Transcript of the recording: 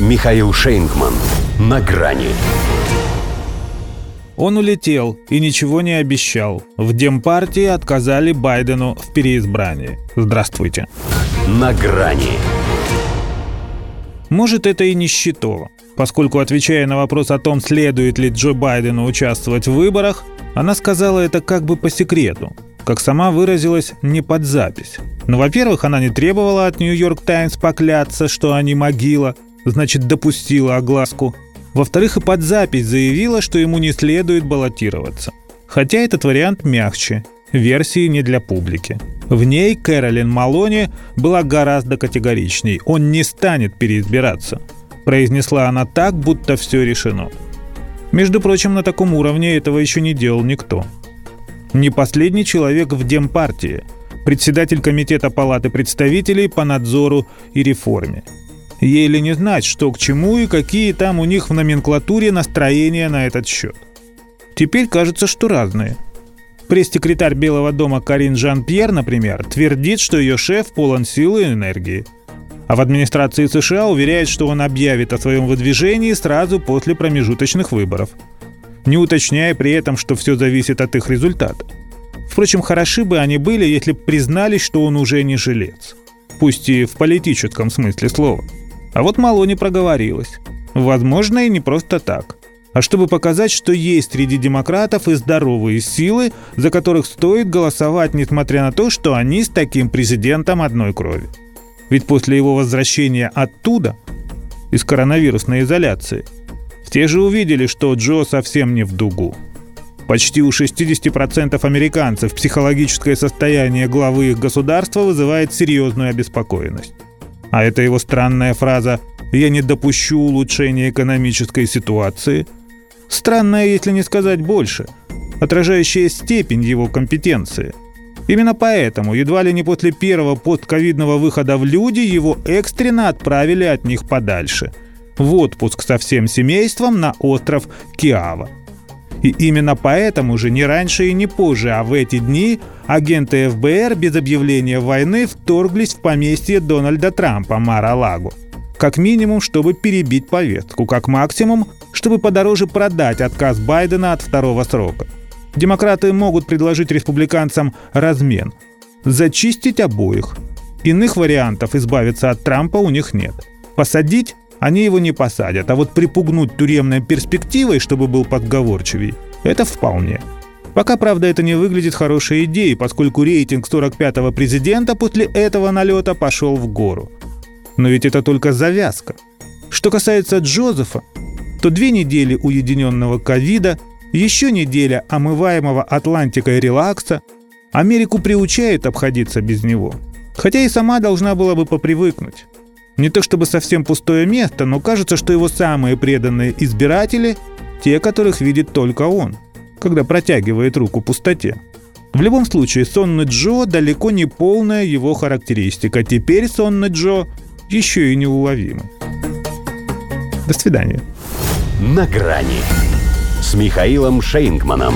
Михаил Шейнгман. На грани. Он улетел и ничего не обещал. В Демпартии отказали Байдену в переизбрании. Здравствуйте. На грани. Может, это и не счетово, поскольку, отвечая на вопрос о том, следует ли Джо Байдену участвовать в выборах, она сказала это как бы по секрету, как сама выразилась, не под запись. Но, во-первых, она не требовала от «Нью-Йорк Таймс» покляться, что они могила, значит, допустила огласку. Во-вторых, и под запись заявила, что ему не следует баллотироваться. Хотя этот вариант мягче, версии не для публики. В ней Кэролин Малони была гораздо категоричней. Он не станет переизбираться. Произнесла она так, будто все решено. Между прочим, на таком уровне этого еще не делал никто. Не последний человек в Демпартии, председатель Комитета Палаты представителей по надзору и реформе. Еле не знать, что к чему и какие там у них в номенклатуре настроения на этот счет. Теперь кажется, что разные – Пресс-секретарь Белого дома Карин Жан-Пьер, например, твердит, что ее шеф полон силы и энергии. А в администрации США уверяет, что он объявит о своем выдвижении сразу после промежуточных выборов, не уточняя при этом, что все зависит от их результата. Впрочем, хороши бы они были, если бы признались, что он уже не жилец. Пусть и в политическом смысле слова. А вот мало не проговорилась. Возможно, и не просто так а чтобы показать, что есть среди демократов и здоровые силы, за которых стоит голосовать, несмотря на то, что они с таким президентом одной крови. Ведь после его возвращения оттуда, из коронавирусной изоляции, все же увидели, что Джо совсем не в дугу. Почти у 60% американцев психологическое состояние главы их государства вызывает серьезную обеспокоенность. А это его странная фраза «я не допущу улучшения экономической ситуации» – Странное, если не сказать больше, отражающая степень его компетенции. Именно поэтому, едва ли не после первого подковидного выхода в люди, его экстренно отправили от них подальше. В отпуск со всем семейством на остров Киава. И именно поэтому же не раньше и не позже, а в эти дни агенты ФБР без объявления войны вторглись в поместье Дональда Трампа Мара-Лагу. Как минимум, чтобы перебить повестку, как максимум, чтобы подороже продать отказ Байдена от второго срока. Демократы могут предложить республиканцам размен. Зачистить обоих. Иных вариантов избавиться от Трампа у них нет. Посадить они его не посадят, а вот припугнуть тюремной перспективой, чтобы был подговорчивей, это вполне. Пока, правда, это не выглядит хорошей идеей, поскольку рейтинг 45-го президента после этого налета пошел в гору. Но ведь это только завязка. Что касается Джозефа, то две недели уединенного ковида, еще неделя омываемого Атлантикой релакса, Америку приучает обходиться без него. Хотя и сама должна была бы попривыкнуть. Не то чтобы совсем пустое место, но кажется, что его самые преданные избиратели – те, которых видит только он, когда протягивает руку пустоте. В любом случае, сонный Джо далеко не полная его характеристика. Теперь сонный Джо еще и неуловимый. До свидания на грани с Михаилом Шейнгманом.